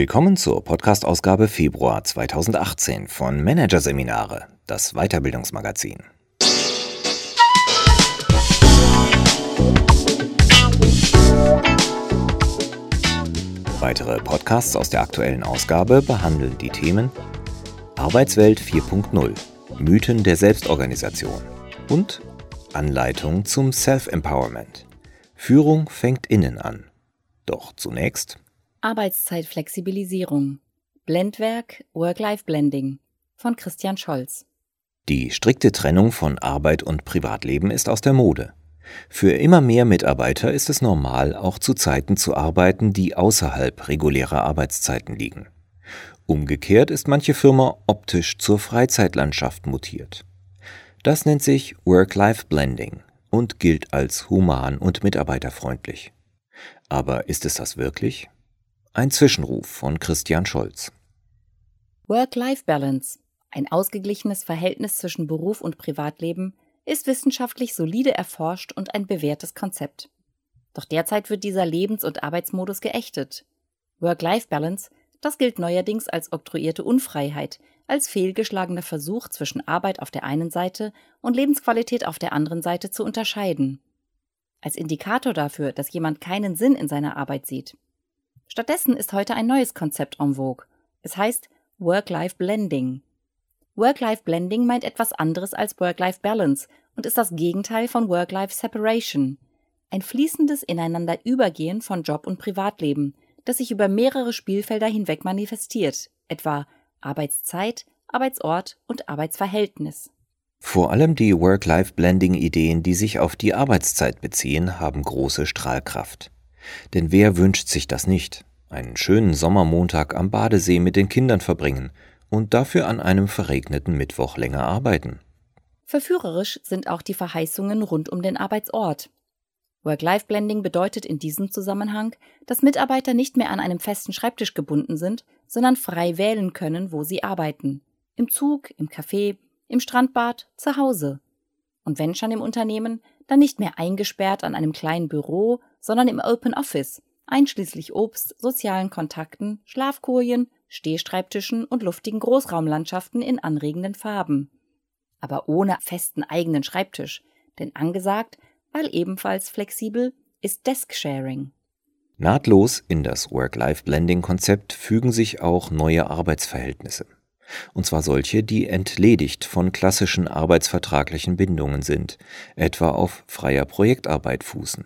Willkommen zur Podcast-Ausgabe Februar 2018 von Managerseminare, das Weiterbildungsmagazin. Weitere Podcasts aus der aktuellen Ausgabe behandeln die Themen Arbeitswelt 4.0, Mythen der Selbstorganisation und Anleitung zum Self-Empowerment. Führung fängt innen an. Doch zunächst Arbeitszeitflexibilisierung. Blendwerk Work-Life-Blending von Christian Scholz. Die strikte Trennung von Arbeit und Privatleben ist aus der Mode. Für immer mehr Mitarbeiter ist es normal, auch zu Zeiten zu arbeiten, die außerhalb regulärer Arbeitszeiten liegen. Umgekehrt ist manche Firma optisch zur Freizeitlandschaft mutiert. Das nennt sich Work-Life-Blending und gilt als human und mitarbeiterfreundlich. Aber ist es das wirklich? Ein Zwischenruf von Christian Scholz. Work-Life-Balance, ein ausgeglichenes Verhältnis zwischen Beruf und Privatleben, ist wissenschaftlich solide erforscht und ein bewährtes Konzept. Doch derzeit wird dieser Lebens- und Arbeitsmodus geächtet. Work-Life-Balance, das gilt neuerdings als oktroyierte Unfreiheit, als fehlgeschlagener Versuch zwischen Arbeit auf der einen Seite und Lebensqualität auf der anderen Seite zu unterscheiden. Als Indikator dafür, dass jemand keinen Sinn in seiner Arbeit sieht. Stattdessen ist heute ein neues Konzept en vogue. Es heißt Work-Life-Blending. Work-Life-Blending meint etwas anderes als Work-Life-Balance und ist das Gegenteil von Work-Life-Separation. Ein fließendes Ineinanderübergehen von Job und Privatleben, das sich über mehrere Spielfelder hinweg manifestiert, etwa Arbeitszeit, Arbeitsort und Arbeitsverhältnis. Vor allem die Work-Life-Blending-Ideen, die sich auf die Arbeitszeit beziehen, haben große Strahlkraft. Denn wer wünscht sich das nicht? Einen schönen Sommermontag am Badesee mit den Kindern verbringen und dafür an einem verregneten Mittwoch länger arbeiten. Verführerisch sind auch die Verheißungen rund um den Arbeitsort. Work-Life-Blending bedeutet in diesem Zusammenhang, dass Mitarbeiter nicht mehr an einem festen Schreibtisch gebunden sind, sondern frei wählen können, wo sie arbeiten. Im Zug, im Café, im Strandbad, zu Hause. Und wenn schon im Unternehmen, dann nicht mehr eingesperrt an einem kleinen Büro, sondern im Open Office, einschließlich Obst, sozialen Kontakten, Schlafkojen, Stehschreibtischen und luftigen Großraumlandschaften in anregenden Farben. Aber ohne festen eigenen Schreibtisch, denn angesagt, weil ebenfalls flexibel, ist Desk-Sharing. Nahtlos in das Work-Life-Blending-Konzept fügen sich auch neue Arbeitsverhältnisse. Und zwar solche, die entledigt von klassischen arbeitsvertraglichen Bindungen sind, etwa auf freier Projektarbeit fußen.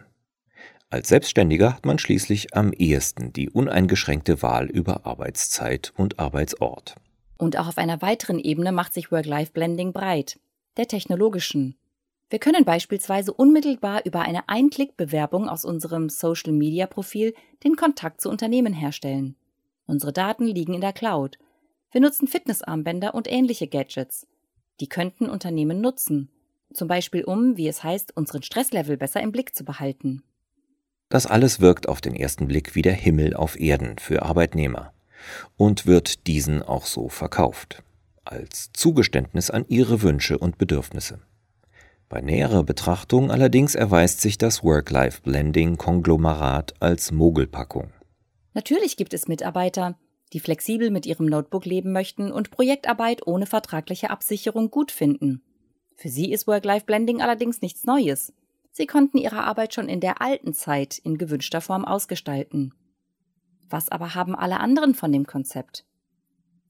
Als Selbstständiger hat man schließlich am ehesten die uneingeschränkte Wahl über Arbeitszeit und Arbeitsort. Und auch auf einer weiteren Ebene macht sich Work-Life-Blending breit, der technologischen. Wir können beispielsweise unmittelbar über eine Ein-Klick-Bewerbung aus unserem Social-Media-Profil den Kontakt zu Unternehmen herstellen. Unsere Daten liegen in der Cloud. Wir nutzen Fitnessarmbänder und ähnliche Gadgets. Die könnten Unternehmen nutzen, zum Beispiel um, wie es heißt, unseren Stresslevel besser im Blick zu behalten. Das alles wirkt auf den ersten Blick wie der Himmel auf Erden für Arbeitnehmer und wird diesen auch so verkauft, als Zugeständnis an ihre Wünsche und Bedürfnisse. Bei näherer Betrachtung allerdings erweist sich das Work-Life-Blending-Konglomerat als Mogelpackung. Natürlich gibt es Mitarbeiter, die flexibel mit ihrem Notebook leben möchten und Projektarbeit ohne vertragliche Absicherung gut finden. Für sie ist Work-Life-Blending allerdings nichts Neues. Sie konnten ihre Arbeit schon in der alten Zeit in gewünschter Form ausgestalten. Was aber haben alle anderen von dem Konzept?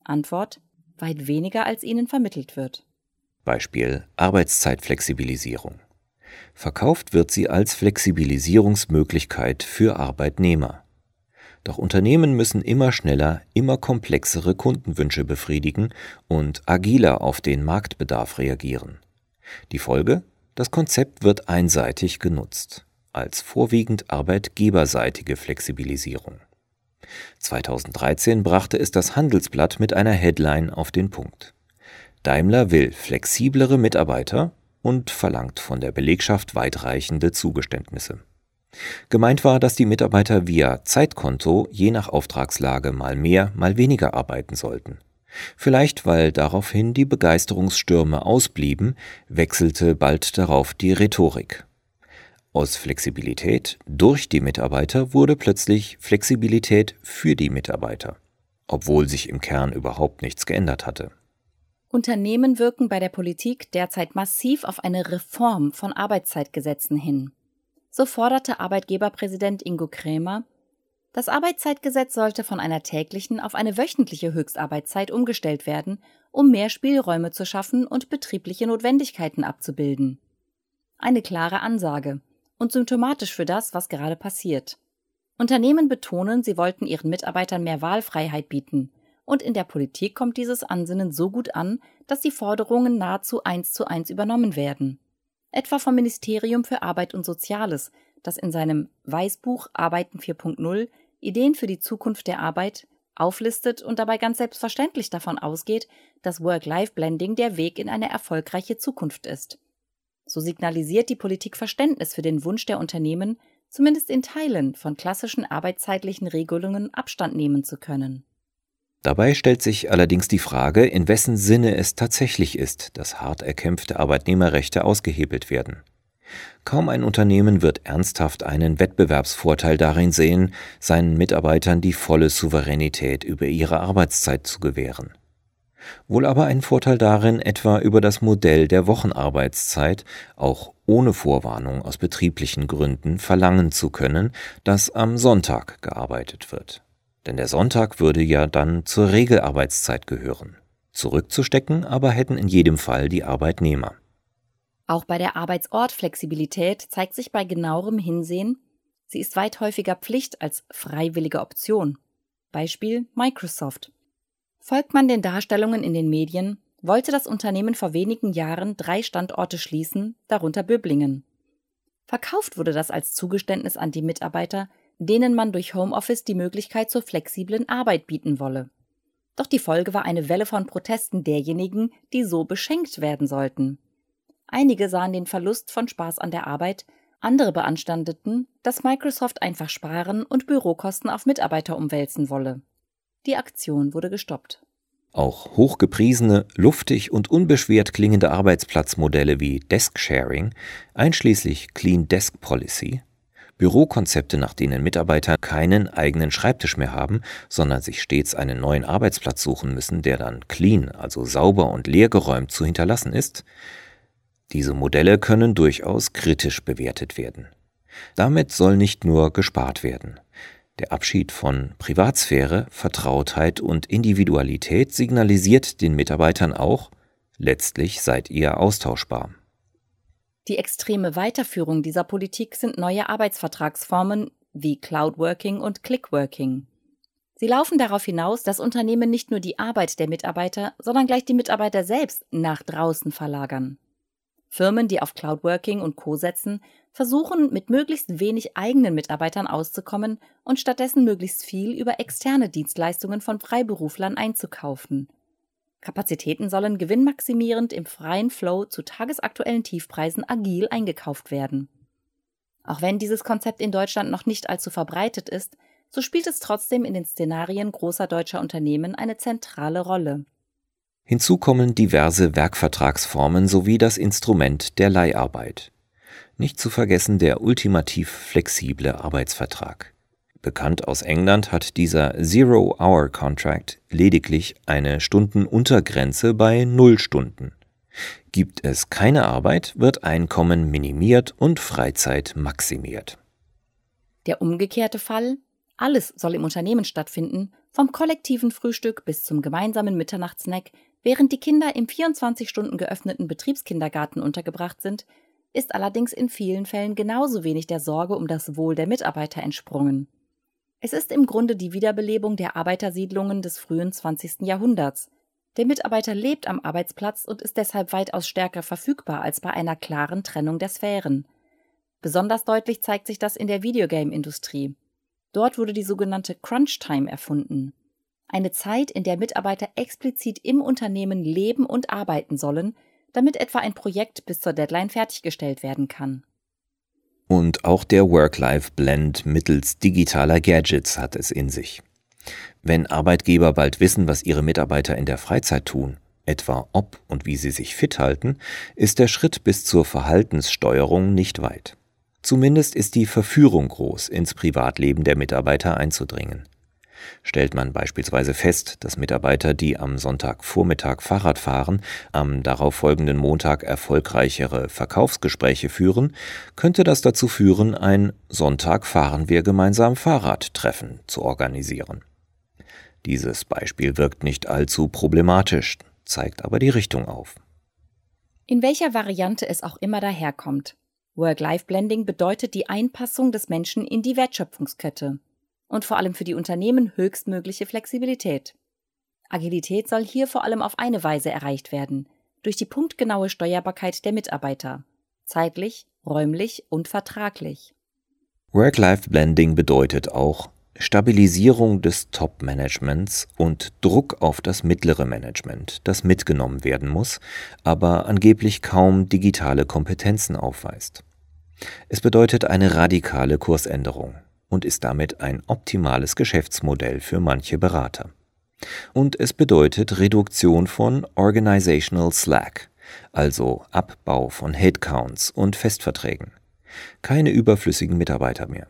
Antwort weit weniger, als ihnen vermittelt wird. Beispiel Arbeitszeitflexibilisierung. Verkauft wird sie als Flexibilisierungsmöglichkeit für Arbeitnehmer. Doch Unternehmen müssen immer schneller, immer komplexere Kundenwünsche befriedigen und agiler auf den Marktbedarf reagieren. Die Folge? Das Konzept wird einseitig genutzt, als vorwiegend arbeitgeberseitige Flexibilisierung. 2013 brachte es das Handelsblatt mit einer Headline auf den Punkt. Daimler will flexiblere Mitarbeiter und verlangt von der Belegschaft weitreichende Zugeständnisse. Gemeint war, dass die Mitarbeiter via Zeitkonto je nach Auftragslage mal mehr, mal weniger arbeiten sollten. Vielleicht weil daraufhin die Begeisterungsstürme ausblieben, wechselte bald darauf die Rhetorik. Aus Flexibilität durch die Mitarbeiter wurde plötzlich Flexibilität für die Mitarbeiter. obwohl sich im Kern überhaupt nichts geändert hatte. Unternehmen wirken bei der Politik derzeit massiv auf eine Reform von Arbeitszeitgesetzen hin. So forderte Arbeitgeberpräsident Ingo Krämer, das Arbeitszeitgesetz sollte von einer täglichen auf eine wöchentliche Höchstarbeitszeit umgestellt werden, um mehr Spielräume zu schaffen und betriebliche Notwendigkeiten abzubilden. Eine klare Ansage und symptomatisch für das, was gerade passiert. Unternehmen betonen, sie wollten ihren Mitarbeitern mehr Wahlfreiheit bieten, und in der Politik kommt dieses Ansinnen so gut an, dass die Forderungen nahezu eins zu eins übernommen werden. Etwa vom Ministerium für Arbeit und Soziales, das in seinem Weißbuch Arbeiten 4.0 Ideen für die Zukunft der Arbeit auflistet und dabei ganz selbstverständlich davon ausgeht, dass Work-Life-Blending der Weg in eine erfolgreiche Zukunft ist. So signalisiert die Politik Verständnis für den Wunsch der Unternehmen, zumindest in Teilen von klassischen arbeitszeitlichen Regelungen Abstand nehmen zu können. Dabei stellt sich allerdings die Frage, in wessen Sinne es tatsächlich ist, dass hart erkämpfte Arbeitnehmerrechte ausgehebelt werden. Kaum ein Unternehmen wird ernsthaft einen Wettbewerbsvorteil darin sehen, seinen Mitarbeitern die volle Souveränität über ihre Arbeitszeit zu gewähren. Wohl aber ein Vorteil darin, etwa über das Modell der Wochenarbeitszeit auch ohne Vorwarnung aus betrieblichen Gründen verlangen zu können, dass am Sonntag gearbeitet wird denn der Sonntag würde ja dann zur Regelarbeitszeit gehören. Zurückzustecken aber hätten in jedem Fall die Arbeitnehmer. Auch bei der Arbeitsortflexibilität zeigt sich bei genauerem Hinsehen, sie ist weit häufiger Pflicht als freiwillige Option. Beispiel Microsoft. Folgt man den Darstellungen in den Medien, wollte das Unternehmen vor wenigen Jahren drei Standorte schließen, darunter Böblingen. Verkauft wurde das als Zugeständnis an die Mitarbeiter, denen man durch Homeoffice die Möglichkeit zur flexiblen Arbeit bieten wolle. Doch die Folge war eine Welle von Protesten derjenigen, die so beschenkt werden sollten. Einige sahen den Verlust von Spaß an der Arbeit, andere beanstandeten, dass Microsoft einfach sparen und Bürokosten auf Mitarbeiter umwälzen wolle. Die Aktion wurde gestoppt. Auch hochgepriesene, luftig und unbeschwert klingende Arbeitsplatzmodelle wie Desk Sharing, einschließlich Clean Desk Policy, Bürokonzepte, nach denen Mitarbeiter keinen eigenen Schreibtisch mehr haben, sondern sich stets einen neuen Arbeitsplatz suchen müssen, der dann clean, also sauber und leergeräumt zu hinterlassen ist, diese Modelle können durchaus kritisch bewertet werden. Damit soll nicht nur gespart werden. Der Abschied von Privatsphäre, Vertrautheit und Individualität signalisiert den Mitarbeitern auch, letztlich seid ihr austauschbar. Die extreme Weiterführung dieser Politik sind neue Arbeitsvertragsformen wie Cloudworking und Clickworking. Sie laufen darauf hinaus, dass Unternehmen nicht nur die Arbeit der Mitarbeiter, sondern gleich die Mitarbeiter selbst nach draußen verlagern. Firmen, die auf Cloudworking und Co setzen, versuchen mit möglichst wenig eigenen Mitarbeitern auszukommen und stattdessen möglichst viel über externe Dienstleistungen von Freiberuflern einzukaufen. Kapazitäten sollen gewinnmaximierend im freien Flow zu tagesaktuellen Tiefpreisen agil eingekauft werden. Auch wenn dieses Konzept in Deutschland noch nicht allzu verbreitet ist, so spielt es trotzdem in den Szenarien großer deutscher Unternehmen eine zentrale Rolle. Hinzu kommen diverse Werkvertragsformen sowie das Instrument der Leiharbeit. Nicht zu vergessen der ultimativ flexible Arbeitsvertrag. Bekannt aus England hat dieser Zero-Hour-Contract lediglich eine Stundenuntergrenze bei null Stunden. Gibt es keine Arbeit, wird Einkommen minimiert und Freizeit maximiert. Der umgekehrte Fall? Alles soll im Unternehmen stattfinden, vom kollektiven Frühstück bis zum gemeinsamen Mitternachtssnack, während die Kinder im 24 Stunden geöffneten Betriebskindergarten untergebracht sind, ist allerdings in vielen Fällen genauso wenig der Sorge um das Wohl der Mitarbeiter entsprungen. Es ist im Grunde die Wiederbelebung der Arbeitersiedlungen des frühen 20. Jahrhunderts. Der Mitarbeiter lebt am Arbeitsplatz und ist deshalb weitaus stärker verfügbar als bei einer klaren Trennung der Sphären. Besonders deutlich zeigt sich das in der Videogame-Industrie. Dort wurde die sogenannte Crunch Time erfunden. Eine Zeit, in der Mitarbeiter explizit im Unternehmen leben und arbeiten sollen, damit etwa ein Projekt bis zur Deadline fertiggestellt werden kann. Und auch der Work-Life-Blend mittels digitaler Gadgets hat es in sich. Wenn Arbeitgeber bald wissen, was ihre Mitarbeiter in der Freizeit tun, etwa ob und wie sie sich fit halten, ist der Schritt bis zur Verhaltenssteuerung nicht weit. Zumindest ist die Verführung groß, ins Privatleben der Mitarbeiter einzudringen. Stellt man beispielsweise fest, dass Mitarbeiter, die am Sonntagvormittag Fahrrad fahren, am darauffolgenden Montag erfolgreichere Verkaufsgespräche führen, könnte das dazu führen, ein Sonntag fahren wir gemeinsam Fahrradtreffen zu organisieren. Dieses Beispiel wirkt nicht allzu problematisch, zeigt aber die Richtung auf. In welcher Variante es auch immer daherkommt. Work-Life-Blending bedeutet die Einpassung des Menschen in die Wertschöpfungskette und vor allem für die Unternehmen höchstmögliche Flexibilität. Agilität soll hier vor allem auf eine Weise erreicht werden, durch die punktgenaue Steuerbarkeit der Mitarbeiter, zeitlich, räumlich und vertraglich. Work-Life-Blending bedeutet auch Stabilisierung des Top-Managements und Druck auf das mittlere Management, das mitgenommen werden muss, aber angeblich kaum digitale Kompetenzen aufweist. Es bedeutet eine radikale Kursänderung und ist damit ein optimales Geschäftsmodell für manche Berater. Und es bedeutet Reduktion von Organizational Slack, also Abbau von Headcounts und Festverträgen. Keine überflüssigen Mitarbeiter mehr.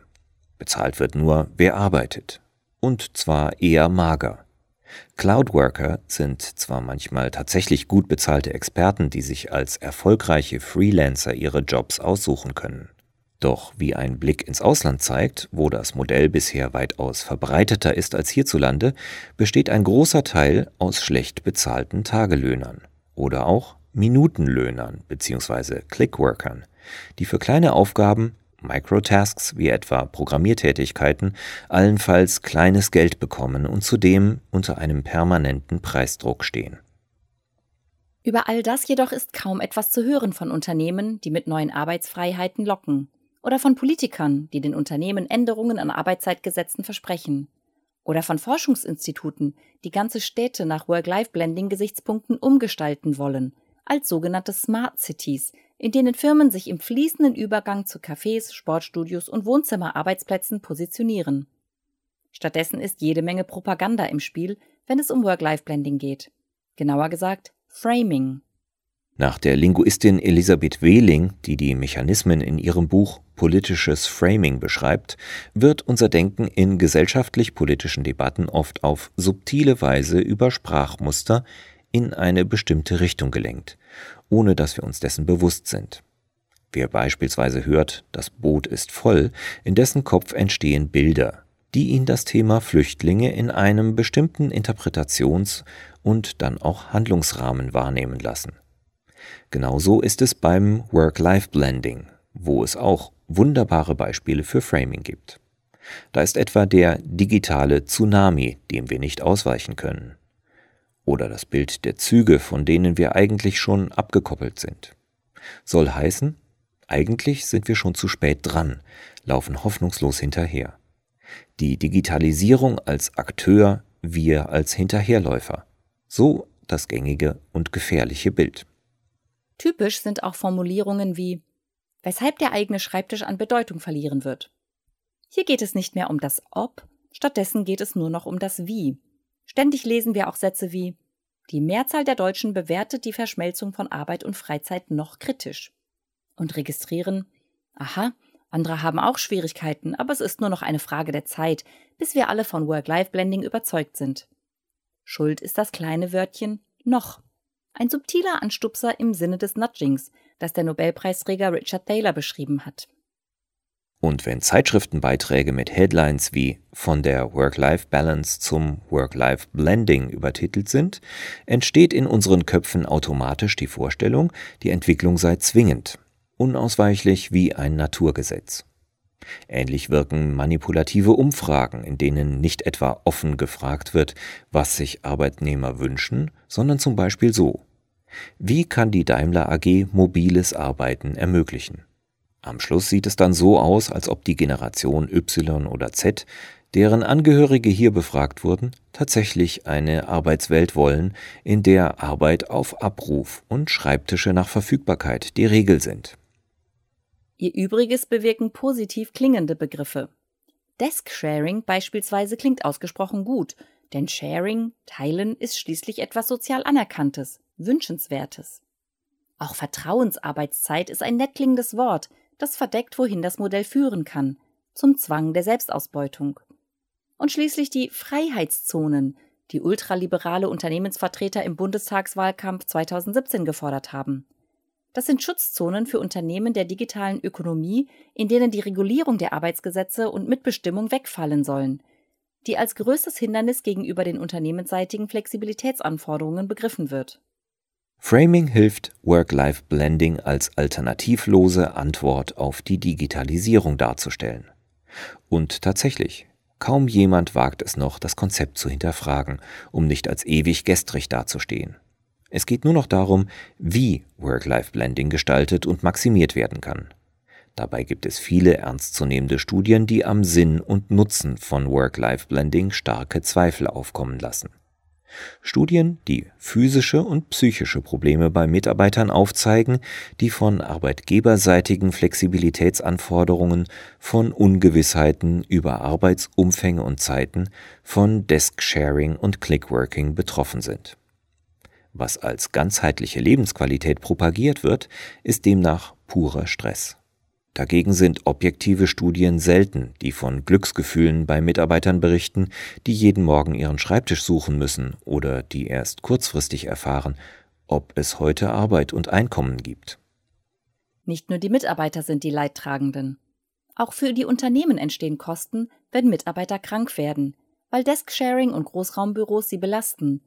Bezahlt wird nur, wer arbeitet. Und zwar eher mager. Cloudworker sind zwar manchmal tatsächlich gut bezahlte Experten, die sich als erfolgreiche Freelancer ihre Jobs aussuchen können. Doch wie ein Blick ins Ausland zeigt, wo das Modell bisher weitaus verbreiteter ist als hierzulande, besteht ein großer Teil aus schlecht bezahlten Tagelöhnern oder auch Minutenlöhnern bzw. Clickworkern, die für kleine Aufgaben, Microtasks wie etwa Programmiertätigkeiten, allenfalls kleines Geld bekommen und zudem unter einem permanenten Preisdruck stehen. Über all das jedoch ist kaum etwas zu hören von Unternehmen, die mit neuen Arbeitsfreiheiten locken oder von Politikern, die den Unternehmen Änderungen an Arbeitszeitgesetzen versprechen. Oder von Forschungsinstituten, die ganze Städte nach Work-Life-Blending-Gesichtspunkten umgestalten wollen, als sogenannte Smart Cities, in denen Firmen sich im fließenden Übergang zu Cafés, Sportstudios und Wohnzimmerarbeitsplätzen positionieren. Stattdessen ist jede Menge Propaganda im Spiel, wenn es um Work-Life-Blending geht. Genauer gesagt, Framing. Nach der Linguistin Elisabeth Wehling, die die Mechanismen in ihrem Buch Politisches Framing beschreibt, wird unser Denken in gesellschaftlich-politischen Debatten oft auf subtile Weise über Sprachmuster in eine bestimmte Richtung gelenkt, ohne dass wir uns dessen bewusst sind. Wer beispielsweise hört, das Boot ist voll, in dessen Kopf entstehen Bilder, die ihn das Thema Flüchtlinge in einem bestimmten Interpretations- und dann auch Handlungsrahmen wahrnehmen lassen. Genauso ist es beim Work-Life-Blending, wo es auch wunderbare Beispiele für Framing gibt. Da ist etwa der digitale Tsunami, dem wir nicht ausweichen können. Oder das Bild der Züge, von denen wir eigentlich schon abgekoppelt sind. Soll heißen, eigentlich sind wir schon zu spät dran, laufen hoffnungslos hinterher. Die Digitalisierung als Akteur, wir als Hinterherläufer. So das gängige und gefährliche Bild. Typisch sind auch Formulierungen wie weshalb der eigene Schreibtisch an Bedeutung verlieren wird. Hier geht es nicht mehr um das Ob, stattdessen geht es nur noch um das Wie. Ständig lesen wir auch Sätze wie Die Mehrzahl der Deutschen bewertet die Verschmelzung von Arbeit und Freizeit noch kritisch. Und registrieren, aha, andere haben auch Schwierigkeiten, aber es ist nur noch eine Frage der Zeit, bis wir alle von Work-Life-Blending überzeugt sind. Schuld ist das kleine Wörtchen noch. Ein subtiler Anstupser im Sinne des Nudgings, das der Nobelpreisträger Richard Thaler beschrieben hat. Und wenn Zeitschriftenbeiträge mit Headlines wie von der Work-Life-Balance zum Work-Life-Blending übertitelt sind, entsteht in unseren Köpfen automatisch die Vorstellung, die Entwicklung sei zwingend, unausweichlich wie ein Naturgesetz. Ähnlich wirken manipulative Umfragen, in denen nicht etwa offen gefragt wird, was sich Arbeitnehmer wünschen, sondern zum Beispiel so Wie kann die Daimler AG mobiles Arbeiten ermöglichen? Am Schluss sieht es dann so aus, als ob die Generation Y oder Z, deren Angehörige hier befragt wurden, tatsächlich eine Arbeitswelt wollen, in der Arbeit auf Abruf und Schreibtische nach Verfügbarkeit die Regel sind. Ihr Übriges bewirken positiv klingende Begriffe. Desk-Sharing beispielsweise klingt ausgesprochen gut, denn Sharing, Teilen, ist schließlich etwas sozial Anerkanntes, Wünschenswertes. Auch Vertrauensarbeitszeit ist ein nett klingendes Wort, das verdeckt, wohin das Modell führen kann, zum Zwang der Selbstausbeutung. Und schließlich die Freiheitszonen, die ultraliberale Unternehmensvertreter im Bundestagswahlkampf 2017 gefordert haben. Das sind Schutzzonen für Unternehmen der digitalen Ökonomie, in denen die Regulierung der Arbeitsgesetze und Mitbestimmung wegfallen sollen, die als größtes Hindernis gegenüber den unternehmensseitigen Flexibilitätsanforderungen begriffen wird. Framing hilft, Work-Life-Blending als alternativlose Antwort auf die Digitalisierung darzustellen. Und tatsächlich, kaum jemand wagt es noch, das Konzept zu hinterfragen, um nicht als ewig gestrig dazustehen. Es geht nur noch darum, wie Work-Life-Blending gestaltet und maximiert werden kann. Dabei gibt es viele ernstzunehmende Studien, die am Sinn und Nutzen von Work-Life-Blending starke Zweifel aufkommen lassen. Studien, die physische und psychische Probleme bei Mitarbeitern aufzeigen, die von arbeitgeberseitigen Flexibilitätsanforderungen, von Ungewissheiten über Arbeitsumfänge und Zeiten, von Desk-Sharing und Clickworking betroffen sind. Was als ganzheitliche Lebensqualität propagiert wird, ist demnach purer Stress. Dagegen sind objektive Studien selten, die von Glücksgefühlen bei Mitarbeitern berichten, die jeden Morgen ihren Schreibtisch suchen müssen oder die erst kurzfristig erfahren, ob es heute Arbeit und Einkommen gibt. Nicht nur die Mitarbeiter sind die Leidtragenden. Auch für die Unternehmen entstehen Kosten, wenn Mitarbeiter krank werden, weil Desk-Sharing und Großraumbüros sie belasten,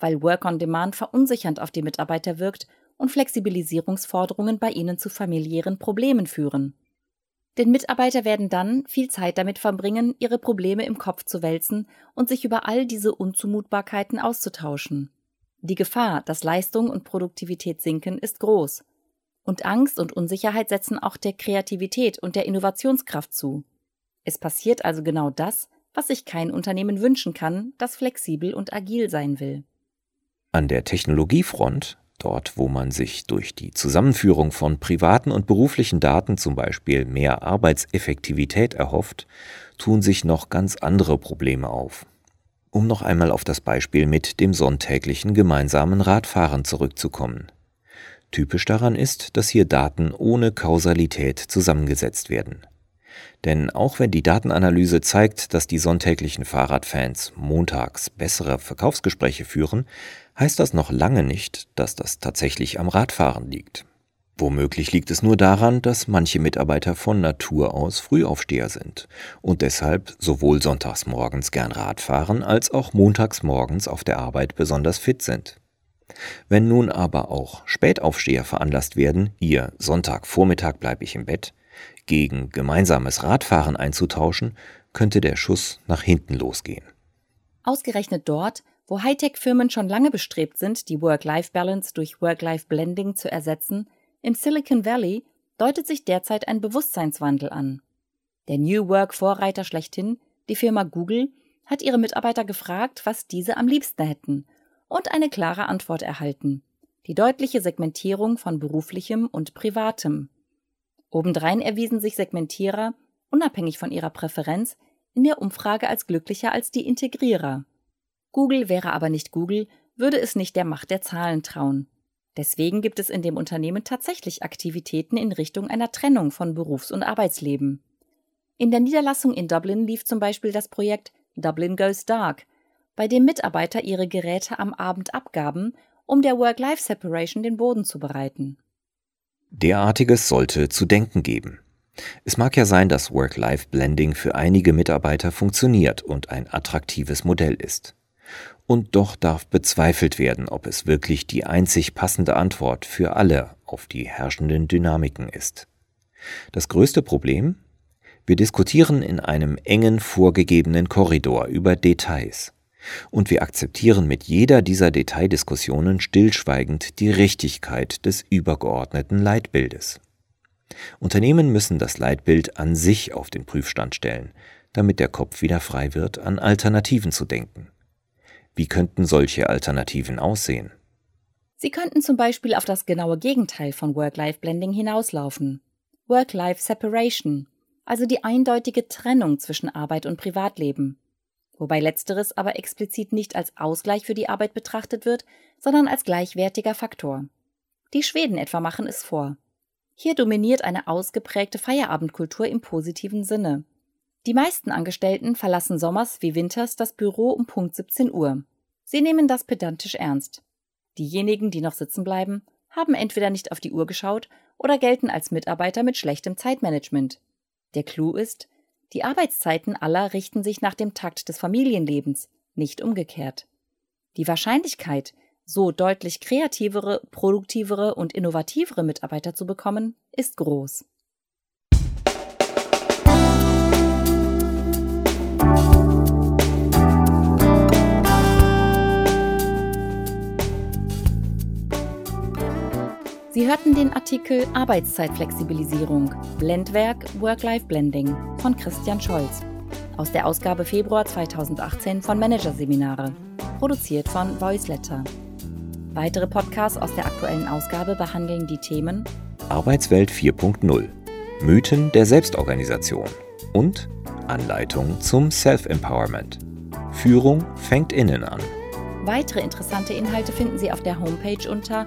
weil Work on Demand verunsichernd auf die Mitarbeiter wirkt und Flexibilisierungsforderungen bei ihnen zu familiären Problemen führen. Denn Mitarbeiter werden dann viel Zeit damit verbringen, ihre Probleme im Kopf zu wälzen und sich über all diese Unzumutbarkeiten auszutauschen. Die Gefahr, dass Leistung und Produktivität sinken, ist groß. Und Angst und Unsicherheit setzen auch der Kreativität und der Innovationskraft zu. Es passiert also genau das, was sich kein Unternehmen wünschen kann, das flexibel und agil sein will. An der Technologiefront, dort wo man sich durch die Zusammenführung von privaten und beruflichen Daten zum Beispiel mehr Arbeitseffektivität erhofft, tun sich noch ganz andere Probleme auf. Um noch einmal auf das Beispiel mit dem sonntäglichen gemeinsamen Radfahren zurückzukommen. Typisch daran ist, dass hier Daten ohne Kausalität zusammengesetzt werden. Denn auch wenn die Datenanalyse zeigt, dass die sonntäglichen Fahrradfans montags bessere Verkaufsgespräche führen, heißt das noch lange nicht, dass das tatsächlich am Radfahren liegt. Womöglich liegt es nur daran, dass manche Mitarbeiter von Natur aus Frühaufsteher sind und deshalb sowohl sonntags morgens gern Radfahren als auch montags morgens auf der Arbeit besonders fit sind. Wenn nun aber auch Spätaufsteher veranlasst werden, ihr Sonntagvormittag bleibe ich im Bett, gegen gemeinsames Radfahren einzutauschen, könnte der Schuss nach hinten losgehen. Ausgerechnet dort, wo Hightech-Firmen schon lange bestrebt sind, die Work-Life-Balance durch Work-Life-Blending zu ersetzen, im Silicon Valley deutet sich derzeit ein Bewusstseinswandel an. Der New Work-Vorreiter schlechthin, die Firma Google, hat ihre Mitarbeiter gefragt, was diese am liebsten hätten, und eine klare Antwort erhalten. Die deutliche Segmentierung von beruflichem und privatem. Obendrein erwiesen sich Segmentierer, unabhängig von ihrer Präferenz, in der Umfrage als glücklicher als die Integrierer. Google wäre aber nicht Google, würde es nicht der Macht der Zahlen trauen. Deswegen gibt es in dem Unternehmen tatsächlich Aktivitäten in Richtung einer Trennung von Berufs- und Arbeitsleben. In der Niederlassung in Dublin lief zum Beispiel das Projekt Dublin Goes Dark, bei dem Mitarbeiter ihre Geräte am Abend abgaben, um der Work-Life-Separation den Boden zu bereiten. Derartiges sollte zu denken geben. Es mag ja sein, dass Work-Life-Blending für einige Mitarbeiter funktioniert und ein attraktives Modell ist. Und doch darf bezweifelt werden, ob es wirklich die einzig passende Antwort für alle auf die herrschenden Dynamiken ist. Das größte Problem? Wir diskutieren in einem engen vorgegebenen Korridor über Details. Und wir akzeptieren mit jeder dieser Detaildiskussionen stillschweigend die Richtigkeit des übergeordneten Leitbildes. Unternehmen müssen das Leitbild an sich auf den Prüfstand stellen, damit der Kopf wieder frei wird, an Alternativen zu denken. Wie könnten solche Alternativen aussehen? Sie könnten zum Beispiel auf das genaue Gegenteil von Work-Life-Blending hinauslaufen. Work-Life-Separation, also die eindeutige Trennung zwischen Arbeit und Privatleben wobei letzteres aber explizit nicht als Ausgleich für die Arbeit betrachtet wird, sondern als gleichwertiger Faktor. Die Schweden etwa machen es vor. Hier dominiert eine ausgeprägte Feierabendkultur im positiven Sinne. Die meisten Angestellten verlassen sommers wie winters das Büro um Punkt 17 Uhr. Sie nehmen das pedantisch ernst. Diejenigen, die noch sitzen bleiben, haben entweder nicht auf die Uhr geschaut oder gelten als Mitarbeiter mit schlechtem Zeitmanagement. Der Clou ist, die Arbeitszeiten aller richten sich nach dem Takt des Familienlebens, nicht umgekehrt. Die Wahrscheinlichkeit, so deutlich kreativere, produktivere und innovativere Mitarbeiter zu bekommen, ist groß. Sie hörten den Artikel Arbeitszeitflexibilisierung, Blendwerk Work-Life-Blending von Christian Scholz aus der Ausgabe Februar 2018 von Managerseminare, produziert von Voiceletter. Weitere Podcasts aus der aktuellen Ausgabe behandeln die Themen Arbeitswelt 4.0, Mythen der Selbstorganisation und Anleitung zum Self-Empowerment. Führung fängt innen an. Weitere interessante Inhalte finden Sie auf der Homepage unter